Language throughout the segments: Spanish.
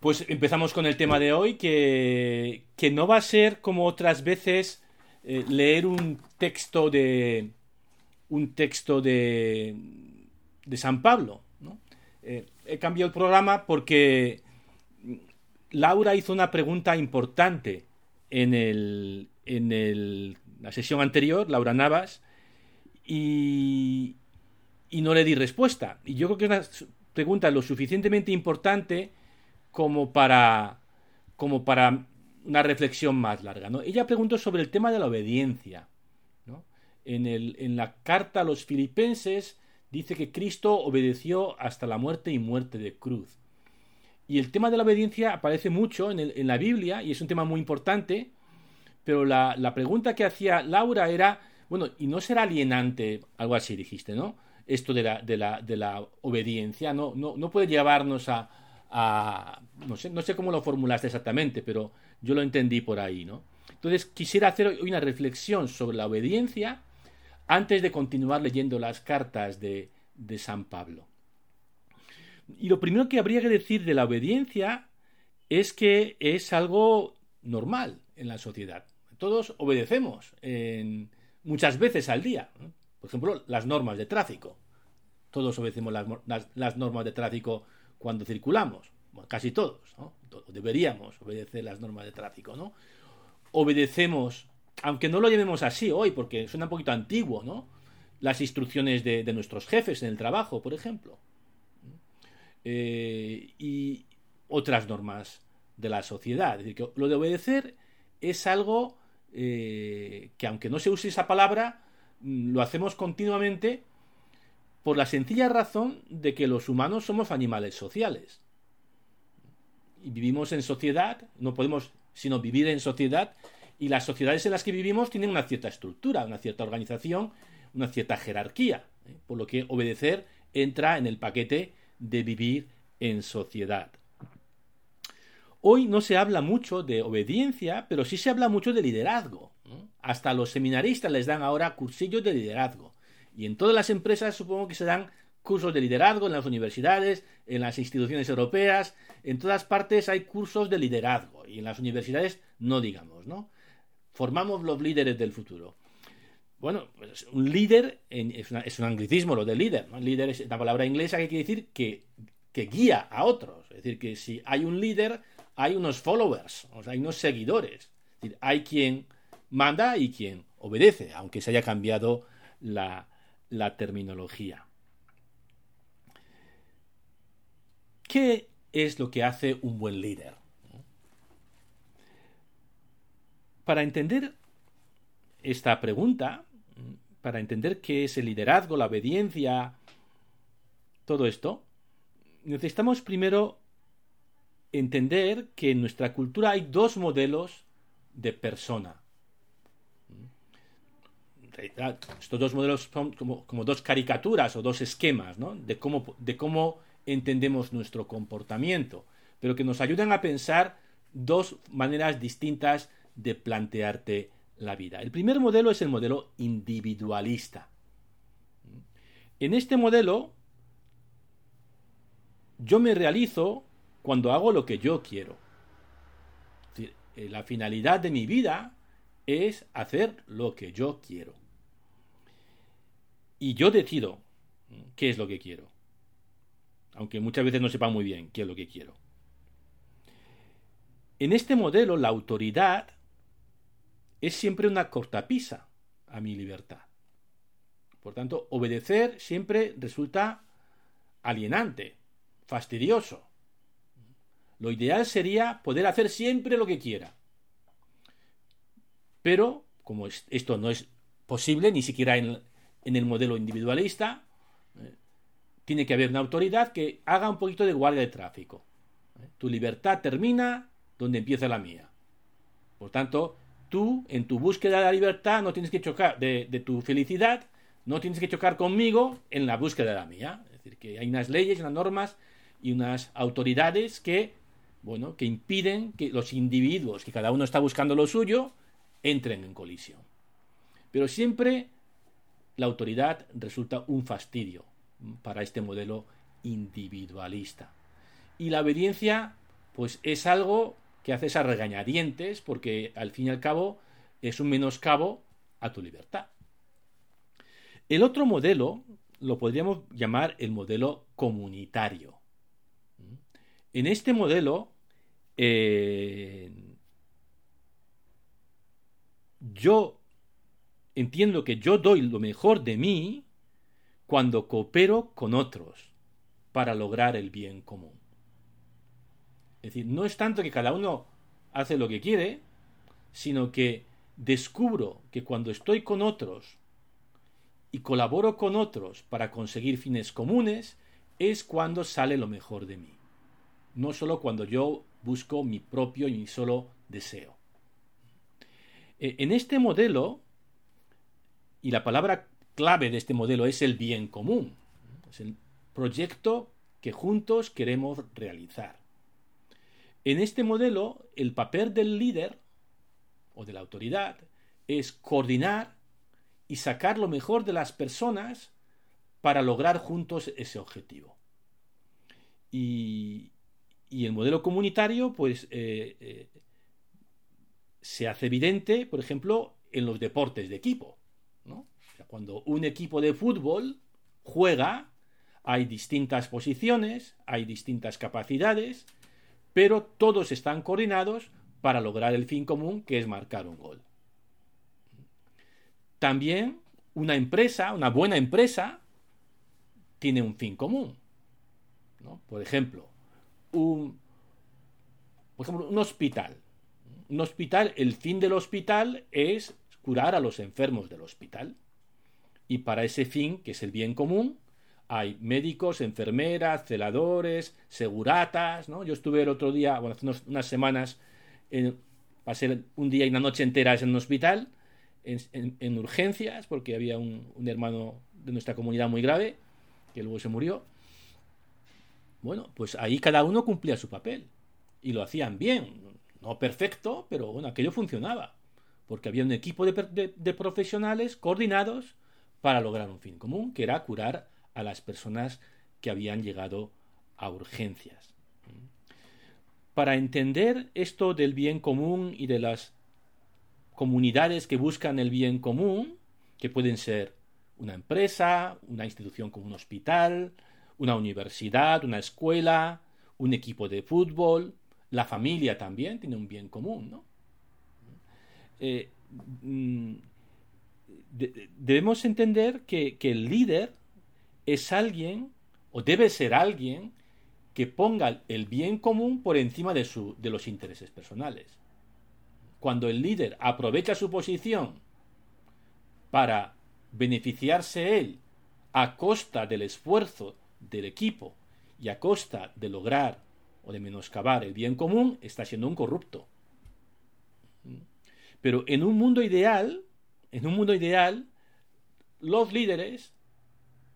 Pues empezamos con el tema de hoy, que, que no va a ser como otras veces eh, leer un texto de un texto de, de San Pablo. ¿no? Eh, he cambiado el programa porque Laura hizo una pregunta importante en, el, en el, la sesión anterior, Laura Navas, y, y no le di respuesta. Y yo creo que es una pregunta lo suficientemente importante como para, como para una reflexión más larga. ¿no? Ella preguntó sobre el tema de la obediencia. ¿no? En, el, en la carta a los filipenses dice que Cristo obedeció hasta la muerte y muerte de cruz. Y el tema de la obediencia aparece mucho en, el, en la Biblia y es un tema muy importante, pero la, la, pregunta que hacía Laura era, bueno, ¿y no será alienante? Algo así dijiste, ¿no? Esto de la, de la, de la obediencia, ¿no? No, no puede llevarnos a, no, sé, cómo lo formulaste exactamente, pero yo lo entendí por ahí, ¿no? Entonces quisiera hacer hoy una reflexión sobre la obediencia antes de continuar leyendo las cartas de, de San Pablo. Y lo primero que habría que decir de la obediencia es que es algo normal en la sociedad. Todos obedecemos muchas veces al día. Por ejemplo, las normas de tráfico. Todos obedecemos las, las normas de tráfico cuando circulamos. Bueno, casi todos. ¿no? Deberíamos obedecer las normas de tráfico. ¿no? Obedecemos, aunque no lo llamemos así hoy, porque suena un poquito antiguo, ¿no? las instrucciones de, nuestros jefes en el trabajo, por ejemplo eh, y otras normas de la sociedad. Es decir, que lo de obedecer es algo eh, que aunque no se use esa palabra, mm, lo hacemos continuamente por la sencilla razón de que los humanos somos animales sociales. Y vivimos en sociedad, no podemos sino vivir en sociedad, y las sociedades en las que vivimos tienen una cierta estructura, una cierta organización, una cierta jerarquía, ¿eh? por lo que obedecer entra en el paquete de vivir en sociedad. Hoy no se habla mucho de obediencia, pero sí se habla mucho de liderazgo. Hasta los seminaristas les dan ahora cursillos de liderazgo. Y en todas las empresas supongo que se dan cursos de liderazgo en las universidades, en las instituciones europeas, en todas partes hay cursos de liderazgo y en las universidades no digamos, ¿no? Formamos los líderes del futuro. Bueno, pues un líder es, un anglicismo lo de líder. Líder es la palabra inglesa que quiere decir que, que, guía a otros. Es decir, que si hay un líder, hay unos followers, o sea, hay unos seguidores. Es decir, hay quien manda y quien obedece, aunque se haya cambiado la, la terminología. ¿Qué es lo que hace un buen líder? Para entender esta pregunta, para entender qué es el liderazgo, la obediencia, todo esto, necesitamos primero entender que en nuestra cultura hay dos modelos de persona. Estos dos modelos son como, dos caricaturas o dos esquemas de, cómo, de cómo entendemos nuestro comportamiento, pero que nos ayudan a pensar dos maneras distintas de plantearte la vida. El primer modelo es el modelo individualista. En este modelo, yo me realizo cuando hago lo que yo quiero. Eh, la finalidad de mi vida es hacer lo que yo quiero. Y yo decido qué es lo que quiero. Aunque muchas veces no sepa muy bien qué es lo que quiero. En este modelo, la autoridad es siempre una cortapisa a mi libertad. Por tanto, obedecer siempre resulta alienante, fastidioso. Lo ideal sería poder hacer siempre lo que quiera. Pero, como esto no es posible, ni siquiera en, en el modelo individualista, eh, tiene que haber una autoridad que haga un poquito de guardia de tráfico. Eh, tu libertad termina donde empieza la mía. Por tanto, tú, en tu búsqueda de la libertad, no tienes que chocar, de, de, tu felicidad, no tienes que chocar conmigo en la búsqueda de la mía. Es decir, que hay unas leyes, unas normas y unas autoridades que, bueno, que impiden que los individuos, que cada uno está buscando lo suyo, entren en colisión. Pero siempre la autoridad resulta un fastidio para este modelo individualista. Y la obediencia pues es algo que haces a regañadientes porque al fin y al cabo es un menoscabo a tu libertad. El otro modelo lo podríamos llamar el modelo comunitario. En este modelo, eh, yo entiendo que yo doy lo mejor de mí cuando coopero con otros para lograr el bien común. Es decir, no es tanto que cada uno hace lo que quiere, sino que descubro que cuando estoy con otros y colaboro con otros para conseguir fines comunes, es cuando sale lo mejor de mí. No solo cuando yo busco mi propio y mi solo deseo. E, en este modelo, y la palabra clave de este modelo es el bien común, es el proyecto que juntos queremos realizar. En este modelo, el papel del líder o de la autoridad es coordinar y sacar lo mejor de las personas para lograr juntos ese objetivo. Y, el modelo comunitario, pues, eh, eh, se hace evidente, por ejemplo, en los deportes de equipo. Cuando un equipo de fútbol juega, hay distintas posiciones, hay distintas capacidades, pero todos están coordinados para lograr el fin común, que es marcar un gol. También una empresa, una buena empresa, tiene un fin común. Por ejemplo, un, por ejemplo, un hospital. Un hospital, el fin del hospital es curar a los enfermos del hospital. Y para ese fin, que es el bien común, hay médicos, enfermeras, celadores, seguratas, ¿no? Yo estuve el otro día, bueno, hace unas semanas, en, pasé un día y una noche enteras en un hospital en, urgencias porque había un, hermano de nuestra comunidad muy grave que luego se murió. Bueno, pues ahí cada uno cumplía su papel y lo hacían bien, no perfecto, pero bueno, aquello funcionaba porque había un equipo de, de profesionales coordinados para lograr un fin común, que era curar a las personas que habían llegado a urgencias. Para entender esto del bien común y de las comunidades que buscan el bien común, que pueden ser una empresa, una institución como un hospital, una universidad, una escuela, un equipo de fútbol, la familia también tiene un bien común, ¿no? Eh, debemos entender que, que, el líder es alguien, o debe ser alguien, que ponga el bien común por encima de, su, de los intereses personales cuando el líder aprovecha su posición para beneficiarse él a costa del esfuerzo del equipo y a costa de lograr o de menoscabar el bien común, está siendo un corrupto. Pero en un mundo ideal, en un mundo ideal, los líderes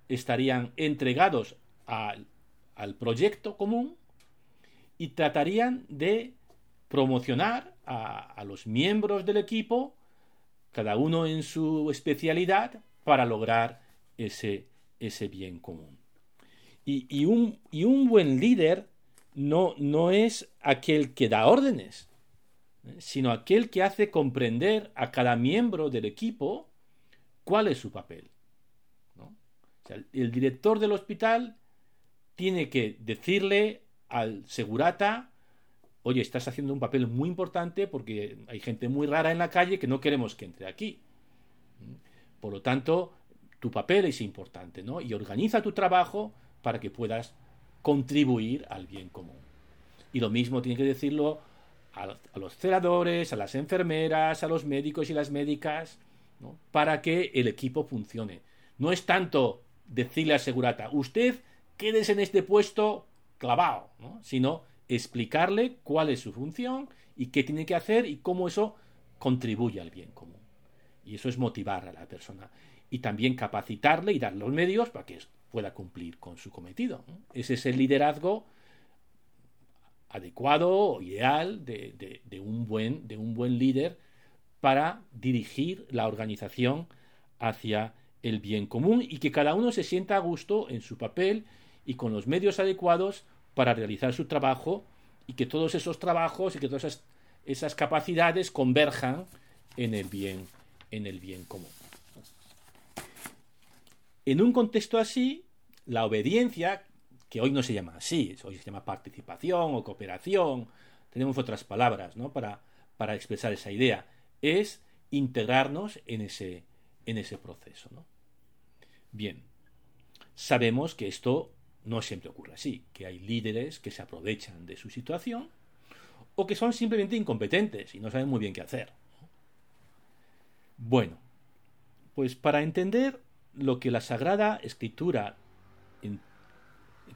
estarían entregados al, proyecto común y tratarían de promocionar a, los miembros del equipo, cada uno en su especialidad, para lograr ese, bien común. Y, un, buen líder no, es aquel que da órdenes. Sino aquel que hace comprender a cada miembro del equipo cuál es su papel. el director del hospital tiene que decirle al segurata oye, estás haciendo un papel muy importante porque hay gente muy rara en la calle que no queremos que entre aquí. Por lo tanto, tu papel es importante, ¿no? Y organiza tu trabajo para que puedas contribuir al bien común. Y lo mismo tiene que decirlo a, los celadores, a las enfermeras, a los médicos y las médicas, ¿no? para que el equipo funcione. No es tanto decirle a Segurata, usted quédese en este puesto clavado, ¿no? sino explicarle cuál es su función y qué tiene que hacer y cómo eso contribuye al bien común. Y eso es motivar a la persona. Y también capacitarle y darle los medios para que pueda cumplir con su cometido. Ese es el liderazgo adecuado o ideal de, un buen, de un buen líder para dirigir la organización hacia el bien común y que cada uno se sienta a gusto en su papel y con los medios adecuados para realizar su trabajo y que todos esos trabajos y que todas esas, esas capacidades converjan en el bien, en el bien común. En un contexto así, la obediencia, que hoy no se llama así, hoy se llama participación o cooperación, tenemos otras palabras ¿no? para, para expresar esa idea, es integrarnos en ese, en ese proceso. ¿no? Bien, sabemos que esto no siempre ocurre así, que hay líderes que se aprovechan de su situación o que son simplemente incompetentes y no saben muy bien qué hacer. Bueno, pues para entender lo que la Sagrada Escritura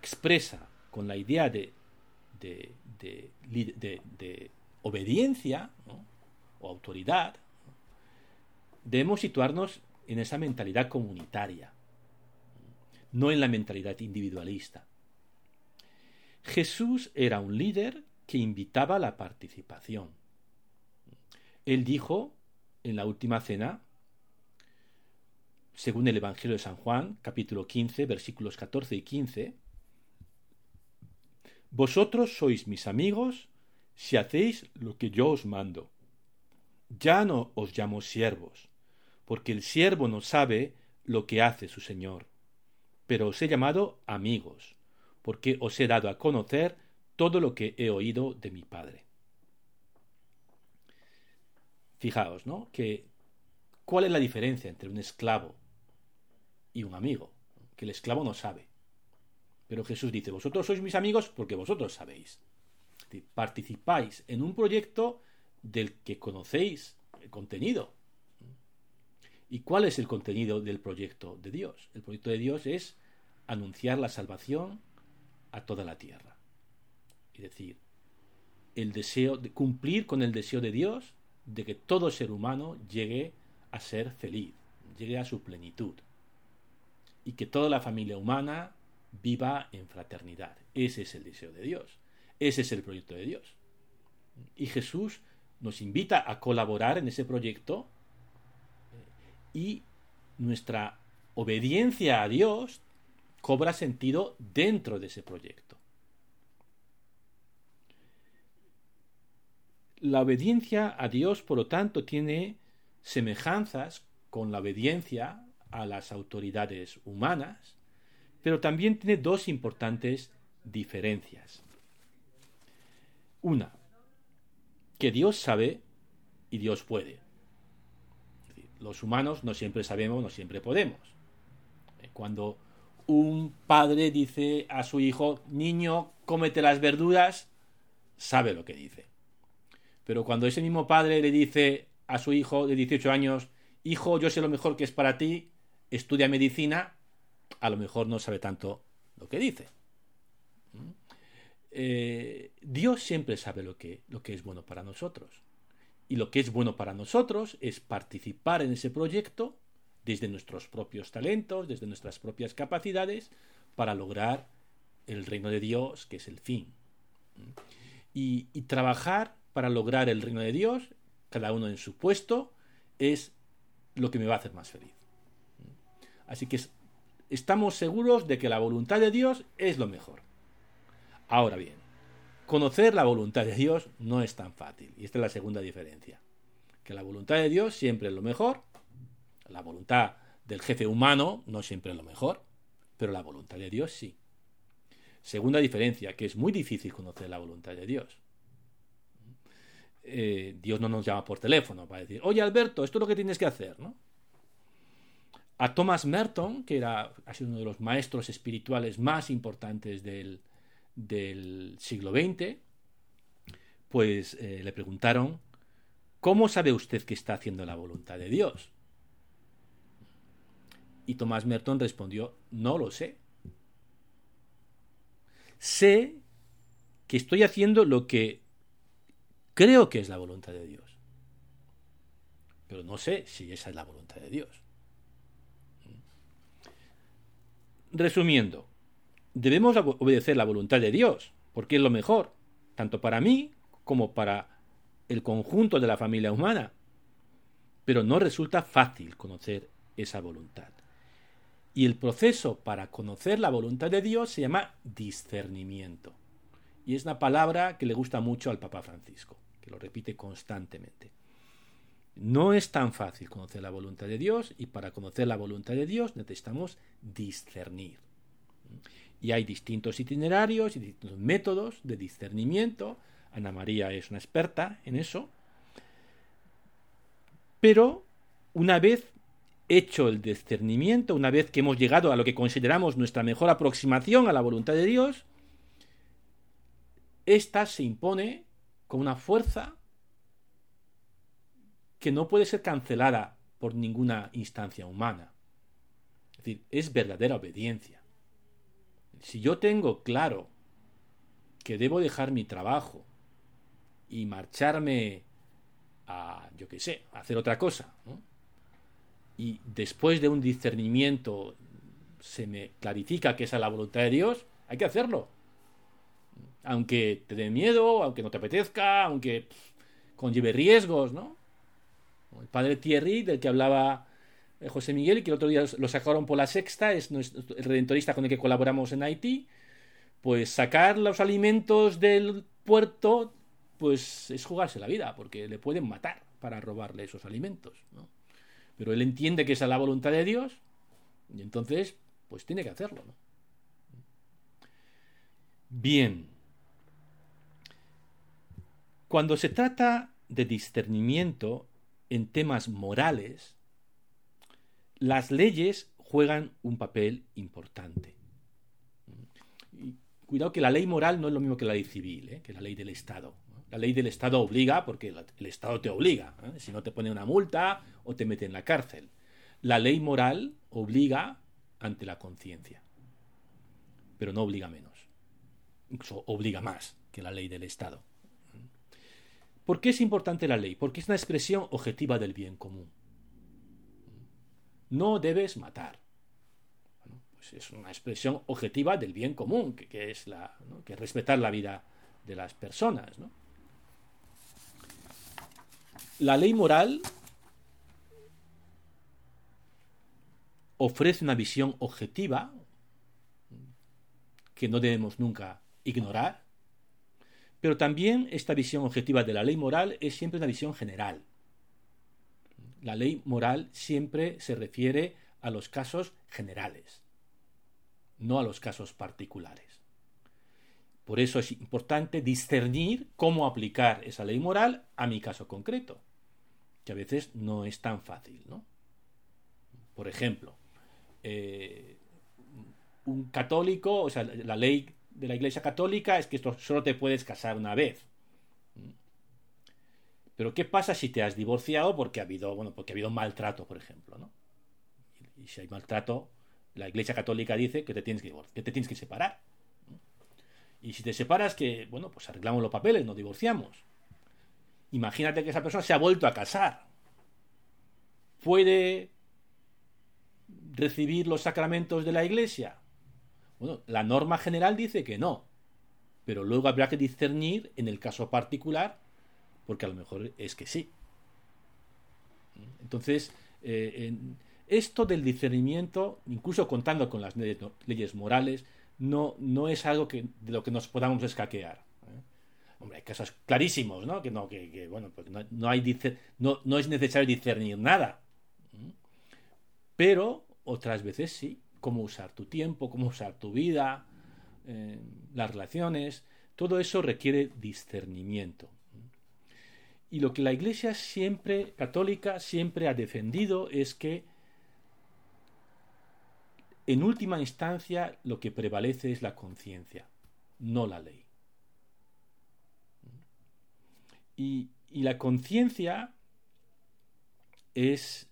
expresa con la idea de, obediencia o autoridad, debemos situarnos en esa mentalidad comunitaria, no en la mentalidad individualista. Jesús era un líder que invitaba a la participación. Él dijo en la última cena, según el Evangelio de San Juan, capítulo 15, versículos 14 y 15, Vosotros sois mis amigos si hacéis lo que yo os mando. Ya no os llamo siervos, porque el siervo no sabe lo que hace su Señor, pero os he llamado amigos, porque os he dado a conocer todo lo que he oído de mi Padre. Fijaos, ¿no? Que ¿cuál es la diferencia entre un esclavo y un amigo, que el esclavo no sabe. Pero Jesús dice, vosotros sois mis amigos porque vosotros sabéis. participáis en un proyecto del que conocéis el contenido. ¿Y cuál es el contenido del proyecto de Dios? El proyecto de Dios es anunciar la salvación a toda la tierra. Es decir, el deseo de cumplir con el deseo de Dios de que todo ser humano llegue a ser feliz, llegue a su plenitud y que toda la familia humana viva en fraternidad. Ese es el deseo de Dios. Ese es el proyecto de Dios. Y Jesús nos invita a colaborar en ese proyecto eh, y nuestra obediencia a Dios cobra sentido dentro de ese proyecto. La obediencia a Dios, por lo tanto, tiene semejanzas con la obediencia a las autoridades humanas, pero también tiene dos importantes diferencias. Una, que Dios sabe y Dios puede. Los humanos no siempre sabemos, no siempre podemos. Eh, cuando un padre dice a su hijo, niño, cómete las verduras, sabe lo que dice. Pero cuando ese mismo padre le dice a su hijo de 18 años, hijo, yo sé lo mejor que es para ti, estudia medicina, a lo mejor no sabe tanto lo que dice. ¿Mm? Eh, Dios siempre sabe lo que, lo que es bueno para nosotros. Y lo que es bueno para nosotros es participar en ese proyecto desde nuestros propios talentos, desde nuestras propias capacidades, para lograr el reino de Dios, que es el fin. ¿Mm? Y, y, trabajar para lograr el reino de Dios, cada uno en su puesto, es lo que me va a hacer más feliz. Así que estamos seguros de que la voluntad de Dios es lo mejor. Ahora bien, conocer la voluntad de Dios no es tan fácil. Y esta es la segunda diferencia. Que la voluntad de Dios siempre es lo mejor. La voluntad del jefe humano no siempre es lo mejor. Pero la voluntad de Dios sí. Segunda diferencia, que es muy difícil conocer la voluntad de Dios. Eh, Dios no nos llama por teléfono para decir, oye Alberto, esto es lo que tienes que hacer, ¿no? A Thomas Merton, que era, ha sido uno de los maestros espirituales más importantes del, siglo XX, pues eh, le preguntaron, ¿cómo sabe usted que está haciendo la voluntad de Dios? Y Thomas Merton respondió, no lo sé. Sé que estoy haciendo lo que creo que es la voluntad de Dios. Pero no sé si esa es la voluntad de Dios. Resumiendo, debemos obedecer la voluntad de Dios, porque es lo mejor, tanto para mí como para el conjunto de la familia humana. Pero no resulta fácil conocer esa voluntad. Y el proceso para conocer la voluntad de Dios se llama discernimiento. Y es una palabra que le gusta mucho al Papa Francisco, que lo repite constantemente. No es tan fácil conocer la voluntad de Dios y para conocer la voluntad de Dios necesitamos discernir. Y hay distintos itinerarios y distintos métodos de discernimiento. Ana María es una experta en eso. Pero una vez hecho el discernimiento, una vez que hemos llegado a lo que consideramos nuestra mejor aproximación a la voluntad de Dios, ésta se impone con una fuerza que no puede ser cancelada por ninguna instancia humana. Es decir, es verdadera obediencia. Si yo tengo claro que debo dejar mi trabajo y marcharme a, yo qué sé, a hacer otra cosa, y después de un discernimiento se me clarifica que esa es la voluntad de Dios, hay que hacerlo. Aunque te dé miedo, aunque no te apetezca, aunque conlleve riesgos, ¿no? El padre Thierry, del que hablaba eh, José Miguel, y que el otro día lo sacaron por la sexta, es el redentorista con el que colaboramos en Haití, pues sacar los alimentos del puerto, pues es jugarse la vida, porque le pueden matar para robarle esos alimentos. Pero él entiende que esa es la voluntad de Dios, y entonces, pues tiene que hacerlo. Bien. Cuando se trata de discernimiento, en temas morales, las leyes juegan un papel importante. cuidado que la ley moral no es lo mismo que la ley civil, ¿eh? que la ley del Estado. La ley del Estado obliga porque el Estado te obliga, ¿eh? si no te pone una multa o te mete en la cárcel. La ley moral obliga ante la conciencia, pero no obliga menos. Incluso obliga más que la ley del Estado. ¿Por qué es importante la ley? Porque es una expresión objetiva del bien común. No debes matar. pues es una expresión objetiva del bien común, que, es la, que respetar la vida de las personas. La ley moral ofrece una visión objetiva que no debemos nunca ignorar pero también esta visión objetiva de la ley moral es siempre una visión general. La ley moral siempre se refiere a los casos generales, no a los casos particulares. Por eso es importante discernir cómo aplicar esa ley moral a mi caso concreto, que a veces no es tan fácil. ¿no? Por ejemplo, eh, un católico, o sea, la ley de la Iglesia Católica es que esto solo te puedes casar una vez. Pero ¿qué pasa si te has divorciado porque ha habido, bueno, porque ha habido maltrato, por ejemplo, ¿no? Y si hay maltrato, la Iglesia Católica dice que te tienes que, que, te tienes que separar. Y si te separas, que, bueno, pues arreglamos los papeles, nos divorciamos. Imagínate que esa persona se ha vuelto a casar. ¿Puede recibir los sacramentos de la Iglesia? Bueno, la norma general dice que no, pero luego habrá que discernir en el caso particular, porque a lo mejor es que sí. Entonces, eh, esto del discernimiento, incluso contando con las leyes morales, no, no es algo que, de lo que nos podamos escaquear. ¿eh? Hombre, hay casos clarísimos, ¿no? Que no, que, bueno, pues no, hay no, no es necesario discernir nada. ¿eh? Pero otras veces sí cómo usar tu tiempo, cómo usar tu vida, eh, las relaciones, todo eso requiere discernimiento. Y lo que la Iglesia siempre, católica, siempre ha defendido es que en última instancia lo que prevalece es la conciencia, no la ley. Y, y la conciencia es,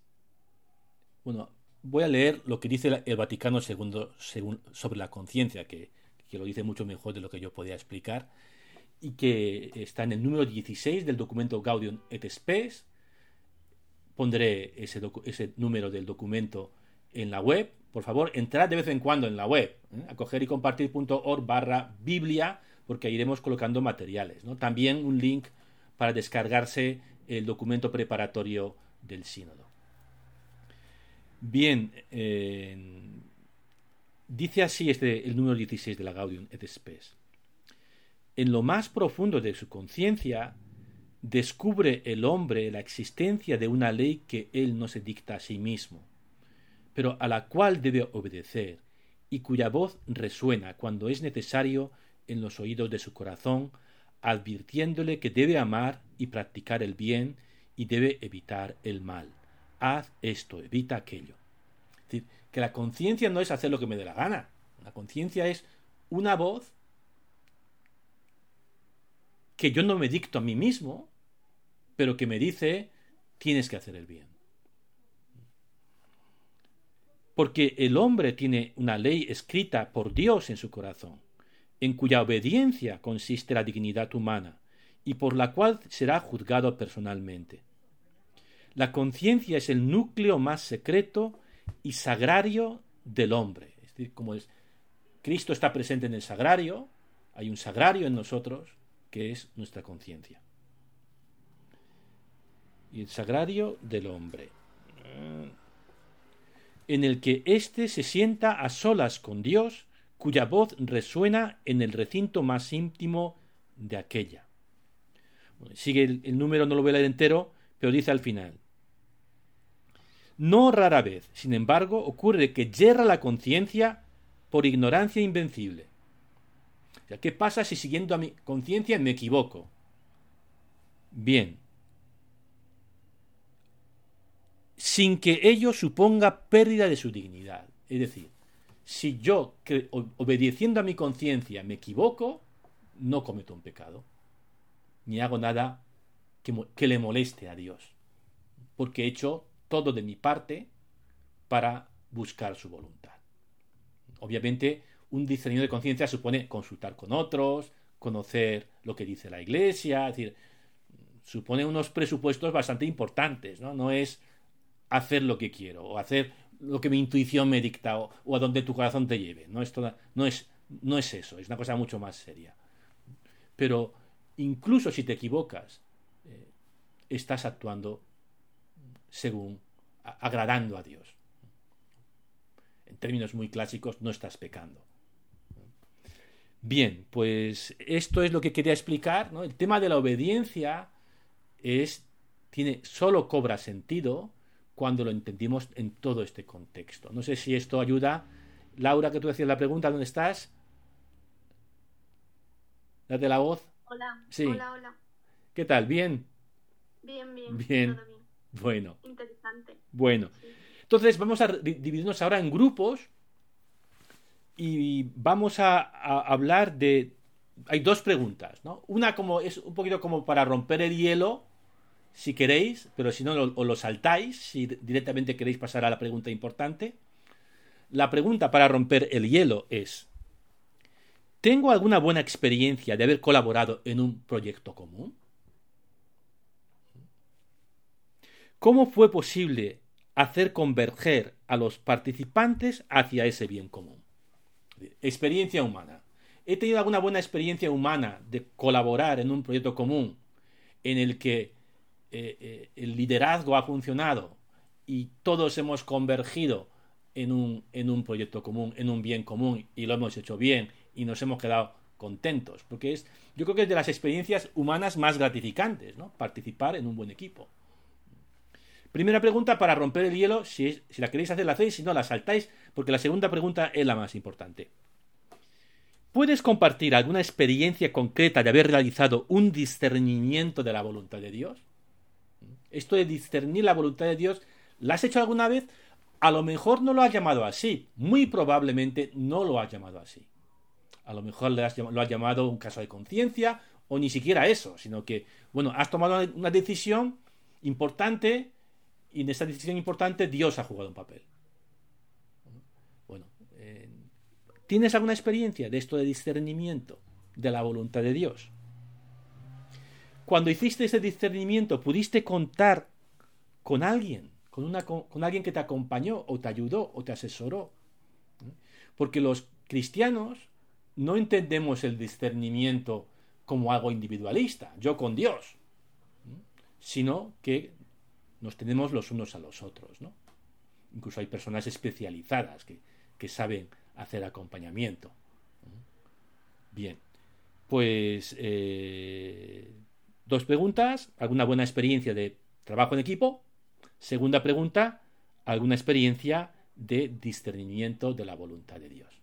bueno, voy a leer lo que dice el Vaticano II sobre la conciencia, que, lo dice mucho mejor de lo que yo podía explicar, y que está en el número 16 del documento Gaudium et Spes. Pondré ese, número del documento en la web. Por favor, entrad de vez en cuando en la web, ¿eh? acoger y compartir.org barra Biblia, porque iremos colocando materiales. ¿no? También un link para descargarse el documento preparatorio del sínodo. Bien, eh, dice así este, el número 16 de la Gaudium et Spes. en lo más profundo de su conciencia, descubre el hombre la existencia de una ley que él no se dicta a sí mismo, pero a la cual debe obedecer, y cuya voz resuena cuando es necesario en los oídos de su corazón, advirtiéndole que debe amar y practicar el bien y debe evitar el mal. Haz esto, evita aquello. Es decir, que la conciencia no es hacer lo que me dé la gana. La conciencia es una voz que yo no me dicto a mí mismo, pero que me dice tienes que hacer el bien. Porque el hombre tiene una ley escrita por Dios en su corazón, en cuya obediencia consiste la dignidad humana, y por la cual será juzgado personalmente. La conciencia es el núcleo más secreto y sagrario del hombre. Es decir, como es, Cristo está presente en el sagrario, hay un sagrario en nosotros, que es nuestra conciencia. Y el sagrario del hombre, en el que éste se sienta a solas con Dios, cuya voz resuena en el recinto más íntimo de aquella. sigue el, el número, no lo voy a leer entero, pero dice al final. No rara vez, sin embargo, ocurre que yerra la conciencia por ignorancia invencible ¿qué pasa si siguiendo a mi conciencia me equivoco? Bien. Sin que ello suponga pérdida de su dignidad. Es decir, si yo, obedeciendo a mi conciencia, me equivoco, no cometo un pecado. Ni hago nada que, que le moleste a Dios. Porque he hecho todo de mi parte para buscar su voluntad. Obviamente, un discernimiento de conciencia supone consultar con otros, conocer lo que dice la Iglesia, es decir, supone unos presupuestos bastante importantes, ¿no? No es hacer lo que quiero o hacer lo que mi intuición me dicta o, a donde tu corazón te lleve, no es, no, es, no es eso, es una cosa mucho más seria. Pero incluso si te equivocas, eh, estás actuando según agradando a Dios. En términos muy clásicos, no estás pecando. Bien, pues esto es lo que quería explicar. ¿no? El tema de la obediencia es, tiene, solo cobra sentido cuando lo entendimos en todo este contexto. No sé si esto ayuda. Laura, que tú decías la pregunta, ¿dónde estás? Date la voz. Hola. Sí. Hola, hola. ¿Qué tal? ¿Bien? Bien, bien. Bien. Bueno. Interesante. Bueno. Entonces vamos a dividirnos ahora en grupos y vamos a, hablar de... Hay dos preguntas, ¿no? Una como es un poquito como para romper el hielo, si queréis, pero si no, o lo saltáis, si directamente queréis pasar a la pregunta importante. La pregunta para romper el hielo es, ¿tengo alguna buena experiencia de haber colaborado en un proyecto común? ¿Cómo fue posible hacer converger a los participantes hacia ese bien común? Experiencia humana. He tenido alguna buena experiencia humana de colaborar en un proyecto común en el que eh, eh, el liderazgo ha funcionado y todos hemos convergido en un, en un proyecto común, en un bien común y lo hemos hecho bien y nos hemos quedado contentos. Porque es, yo creo que es de las experiencias humanas más gratificantes, ¿no? Participar en un buen equipo. Primera pregunta para romper el hielo, si, la queréis hacer, la hacéis, si no, la saltáis, porque la segunda pregunta es la más importante. ¿Puedes compartir alguna experiencia concreta de haber realizado un discernimiento de la voluntad de Dios? Esto de discernir la voluntad de Dios, ¿la has hecho alguna vez? A lo mejor no lo has llamado así, muy probablemente no lo has llamado así. A lo mejor lo has llamado un caso de conciencia o ni siquiera eso, sino que, bueno, has tomado una decisión importante y en esta decisión importante Dios ha jugado un papel. Bueno, eh, ¿tienes alguna experiencia de esto de discernimiento de la voluntad de Dios? Cuando hiciste ese discernimiento, ¿pudiste contar con alguien? Con, una, con alguien que te acompañó o te ayudó o te asesoró. Porque los cristianos no entendemos el discernimiento como algo individualista, yo con Dios, sino que nos tenemos los unos a los otros, ¿no? Incluso hay personas especializadas que, que saben hacer acompañamiento. Bien, pues eh, dos preguntas, alguna buena experiencia de trabajo en equipo. Segunda pregunta, alguna experiencia de discernimiento de la voluntad de Dios.